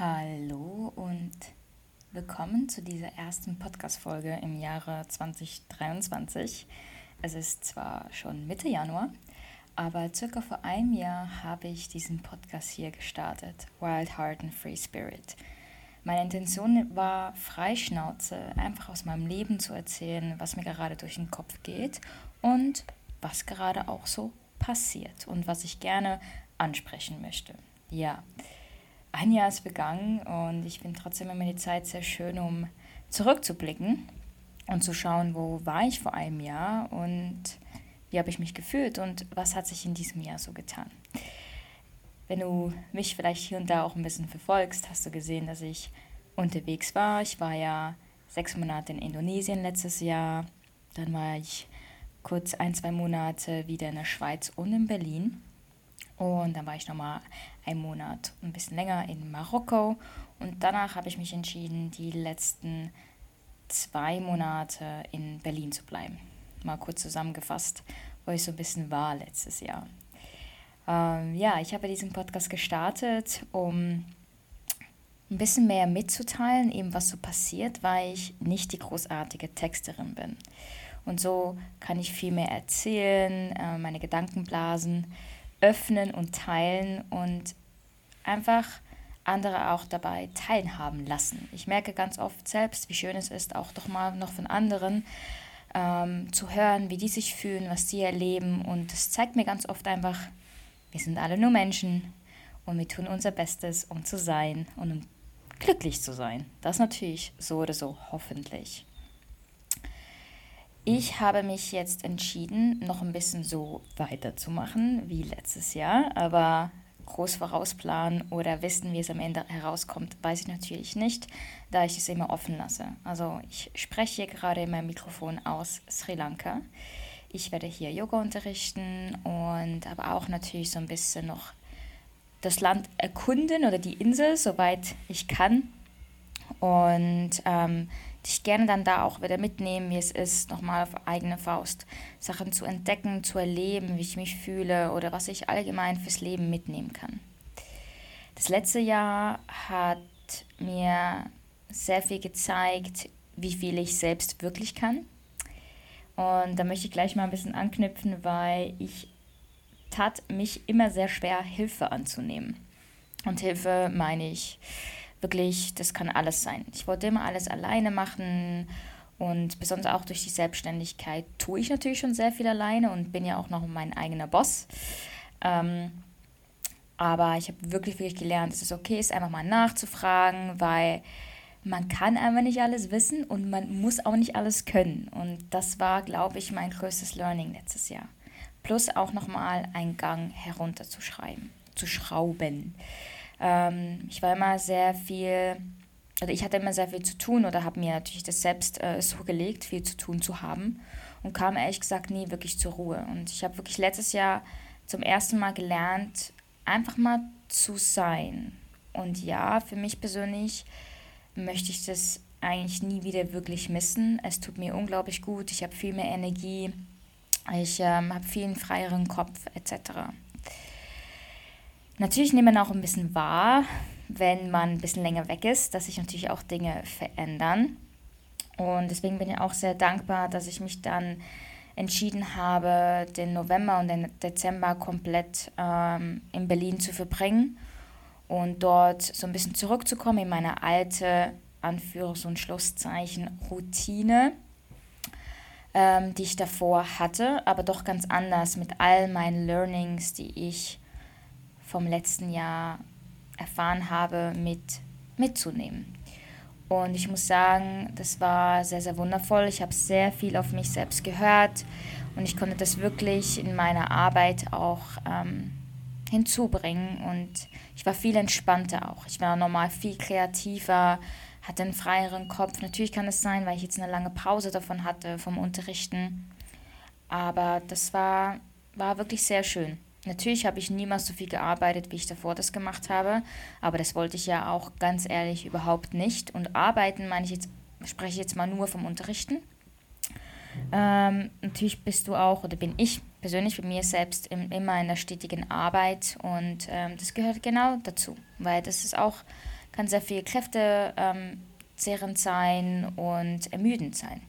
Hallo und willkommen zu dieser ersten Podcast-Folge im Jahre 2023. Es ist zwar schon Mitte Januar, aber circa vor einem Jahr habe ich diesen Podcast hier gestartet, Wild Heart and Free Spirit. Meine Intention war, Freischnauze einfach aus meinem Leben zu erzählen, was mir gerade durch den Kopf geht und was gerade auch so passiert und was ich gerne ansprechen möchte. Ja, ein Jahr ist begangen und ich finde trotzdem immer die Zeit sehr schön, um zurückzublicken und zu schauen, wo war ich vor einem Jahr und wie habe ich mich gefühlt und was hat sich in diesem Jahr so getan. Wenn du mich vielleicht hier und da auch ein bisschen verfolgst, hast du gesehen, dass ich unterwegs war. Ich war ja sechs Monate in Indonesien letztes Jahr. Dann war ich kurz ein, zwei Monate wieder in der Schweiz und in Berlin. Und dann war ich nochmal einen Monat, ein bisschen länger in Marokko. Und danach habe ich mich entschieden, die letzten zwei Monate in Berlin zu bleiben. Mal kurz zusammengefasst, wo ich so ein bisschen war letztes Jahr. Ähm, ja, ich habe diesen Podcast gestartet, um ein bisschen mehr mitzuteilen, eben was so passiert, weil ich nicht die großartige Texterin bin. Und so kann ich viel mehr erzählen, äh, meine Gedankenblasen öffnen und teilen und einfach andere auch dabei teilhaben lassen. Ich merke ganz oft selbst, wie schön es ist, auch doch mal noch von anderen ähm, zu hören, wie die sich fühlen, was sie erleben. Und es zeigt mir ganz oft einfach, wir sind alle nur Menschen und wir tun unser Bestes, um zu sein und um glücklich zu sein. Das natürlich so oder so, hoffentlich. Ich habe mich jetzt entschieden, noch ein bisschen so weiterzumachen wie letztes Jahr, aber groß vorausplanen oder wissen, wie es am Ende herauskommt, weiß ich natürlich nicht, da ich es immer offen lasse. Also ich spreche hier gerade in meinem Mikrofon aus Sri Lanka. Ich werde hier Yoga unterrichten und aber auch natürlich so ein bisschen noch das Land erkunden oder die Insel, soweit ich kann. Und ähm, dich gerne dann da auch wieder mitnehmen, wie es ist, nochmal auf eigene Faust Sachen zu entdecken, zu erleben, wie ich mich fühle oder was ich allgemein fürs Leben mitnehmen kann. Das letzte Jahr hat mir sehr viel gezeigt, wie viel ich selbst wirklich kann. Und da möchte ich gleich mal ein bisschen anknüpfen, weil ich tat mich immer sehr schwer, Hilfe anzunehmen. Und Hilfe meine ich wirklich, das kann alles sein. Ich wollte immer alles alleine machen und besonders auch durch die Selbstständigkeit tue ich natürlich schon sehr viel alleine und bin ja auch noch mein eigener Boss. Ähm, aber ich habe wirklich, wirklich gelernt, dass es okay ist, einfach mal nachzufragen, weil man kann einfach nicht alles wissen und man muss auch nicht alles können. Und das war, glaube ich, mein größtes Learning letztes Jahr. Plus auch nochmal einen Gang herunterzuschreiben, zu schrauben. Ähm, ich war immer sehr viel, also ich hatte immer sehr viel zu tun oder habe mir natürlich das selbst äh, so gelegt, viel zu tun zu haben und kam ehrlich gesagt nie wirklich zur Ruhe. Und ich habe wirklich letztes Jahr zum ersten Mal gelernt, einfach mal zu sein. Und ja, für mich persönlich möchte ich das eigentlich nie wieder wirklich missen. Es tut mir unglaublich gut. Ich habe viel mehr Energie. Ich ähm, habe viel freieren Kopf etc. Natürlich nimmt man auch ein bisschen wahr, wenn man ein bisschen länger weg ist, dass sich natürlich auch Dinge verändern. Und deswegen bin ich auch sehr dankbar, dass ich mich dann entschieden habe, den November und den Dezember komplett ähm, in Berlin zu verbringen und dort so ein bisschen zurückzukommen in meine alte Anführungs- und Schlusszeichen Routine, ähm, die ich davor hatte, aber doch ganz anders mit all meinen Learnings, die ich vom letzten Jahr erfahren habe, mit mitzunehmen. Und ich muss sagen, das war sehr, sehr wundervoll. Ich habe sehr viel auf mich selbst gehört und ich konnte das wirklich in meiner Arbeit auch ähm, hinzubringen. Und ich war viel entspannter auch. Ich war normal viel kreativer, hatte einen freieren Kopf. Natürlich kann es sein, weil ich jetzt eine lange Pause davon hatte vom Unterrichten. Aber das war, war wirklich sehr schön. Natürlich habe ich niemals so viel gearbeitet, wie ich davor das gemacht habe, aber das wollte ich ja auch ganz ehrlich überhaupt nicht. Und arbeiten meine ich jetzt, spreche ich jetzt mal nur vom Unterrichten. Ähm, natürlich bist du auch, oder bin ich persönlich bei mir selbst im, immer in der stetigen Arbeit und ähm, das gehört genau dazu, weil das ist auch kann sehr viel Kräfte ähm, zehrend sein und ermüdend sein.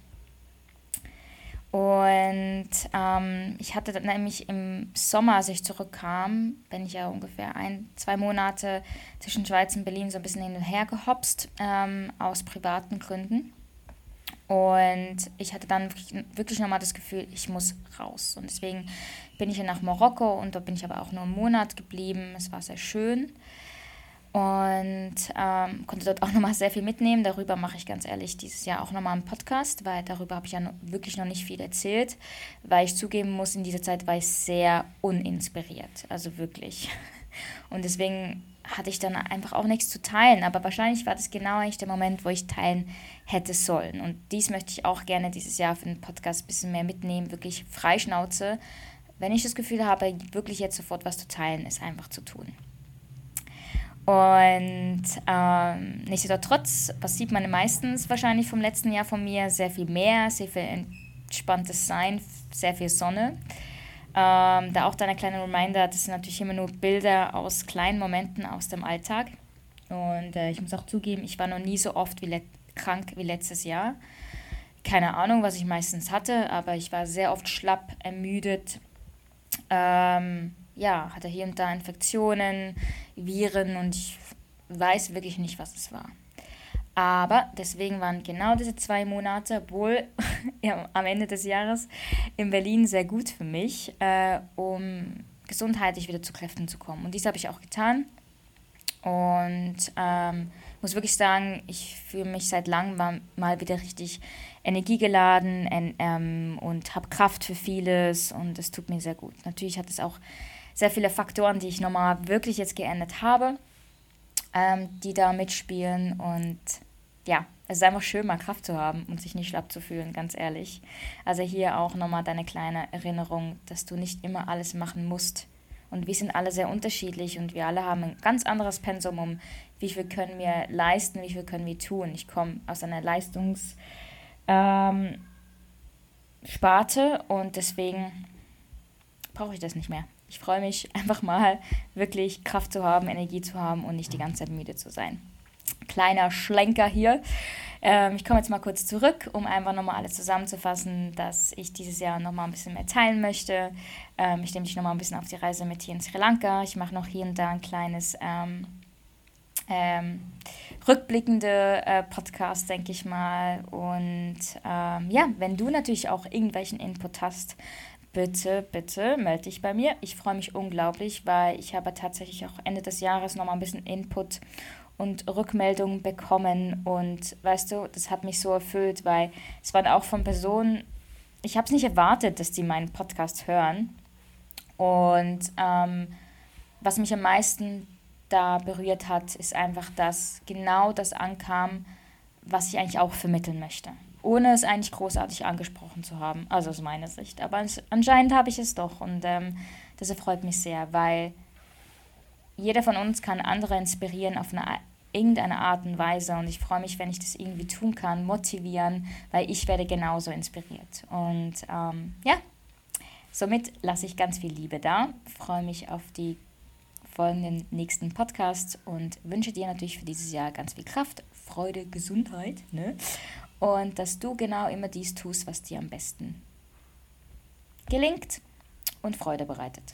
Und ähm, ich hatte dann nämlich im Sommer, als ich zurückkam, bin ich ja ungefähr ein, zwei Monate zwischen Schweiz und Berlin so ein bisschen hin und her gehopst, ähm, aus privaten Gründen. Und ich hatte dann wirklich, nochmal das Gefühl, ich muss raus. Und deswegen bin ich nach Marokko und dort bin ich aber auch nur einen Monat geblieben. Es war sehr schön und ähm, konnte dort auch nochmal sehr viel mitnehmen. Darüber mache ich ganz ehrlich dieses Jahr auch nochmal einen Podcast, weil darüber habe ich ja wirklich noch nicht viel erzählt, weil ich zugeben muss, in dieser Zeit war ich sehr uninspiriert, also wirklich. Und deswegen hatte ich dann einfach auch nichts zu teilen, aber wahrscheinlich war das genau eigentlich der Moment, wo ich teilen hätte sollen. Und dies möchte ich auch gerne dieses Jahr für den Podcast ein bisschen mehr mitnehmen, wirklich Freischnauze. Wenn ich das Gefühl habe, wirklich jetzt sofort was zu teilen, ist einfach zu tun. Und ähm, nichtsdestotrotz, was sieht man meistens wahrscheinlich vom letzten Jahr von mir? Sehr viel mehr, sehr viel entspanntes Sein, sehr viel Sonne. Ähm, da auch deine kleine Reminder, das sind natürlich immer nur Bilder aus kleinen Momenten aus dem Alltag. Und äh, ich muss auch zugeben, ich war noch nie so oft wie krank wie letztes Jahr. Keine Ahnung, was ich meistens hatte, aber ich war sehr oft schlapp, ermüdet. Ähm, ja, hatte hier und da Infektionen, Viren und ich weiß wirklich nicht, was es war. Aber deswegen waren genau diese zwei Monate, obwohl ja, am Ende des Jahres in Berlin sehr gut für mich, äh, um gesundheitlich wieder zu Kräften zu kommen. Und dies habe ich auch getan. Und ähm, muss wirklich sagen, ich fühle mich seit langem mal, wieder richtig energiegeladen en, ähm, und habe Kraft für vieles und es tut mir sehr gut. Natürlich hat es auch sehr viele Faktoren, die ich nochmal wirklich jetzt geändert habe, ähm, die da mitspielen. Und ja, es ist einfach schön, mal Kraft zu haben und sich nicht schlapp zu fühlen, ganz ehrlich. Also hier auch nochmal deine kleine Erinnerung, dass du nicht immer alles machen musst. Und wir sind alle sehr unterschiedlich und wir alle haben ein ganz anderes Pensum, um wie viel können wir leisten, wie viel können wir tun. Ich komme aus einer Leistungssparte ähm, und deswegen brauche ich das nicht mehr. Ich freue mich einfach mal wirklich Kraft zu haben, Energie zu haben und nicht die ganze Zeit müde zu sein. Kleiner Schlenker hier. Ähm, ich komme jetzt mal kurz zurück, um einfach nochmal alles zusammenzufassen, dass ich dieses Jahr nochmal ein bisschen mehr teilen möchte. Ähm, ich nehme dich nochmal ein bisschen auf die Reise mit hier in Sri Lanka. Ich mache noch hier und da ein kleines ähm, ähm, rückblickende äh, Podcast, denke ich mal. Und ähm, ja, wenn du natürlich auch irgendwelchen Input hast, bitte, bitte melde dich bei mir. Ich freue mich unglaublich, weil ich habe tatsächlich auch Ende des Jahres nochmal ein bisschen Input und Rückmeldungen bekommen. Und weißt du, das hat mich so erfüllt, weil es waren auch von Personen, ich habe es nicht erwartet, dass die meinen Podcast hören. Und ähm, was mich am meisten da berührt hat, ist einfach, dass genau das ankam, was ich eigentlich auch vermitteln möchte ohne es eigentlich großartig angesprochen zu haben, also aus meiner Sicht. Aber anscheinend habe ich es doch und ähm, das erfreut mich sehr, weil jeder von uns kann andere inspirieren auf eine irgendeine Art und Weise und ich freue mich, wenn ich das irgendwie tun kann, motivieren, weil ich werde genauso inspiriert. Und ähm, ja, somit lasse ich ganz viel Liebe da, freue mich auf die folgenden nächsten Podcasts und wünsche dir natürlich für dieses Jahr ganz viel Kraft, Freude, Gesundheit. Ne? Und dass du genau immer dies tust, was dir am besten gelingt und Freude bereitet.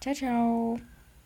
Ciao, ciao.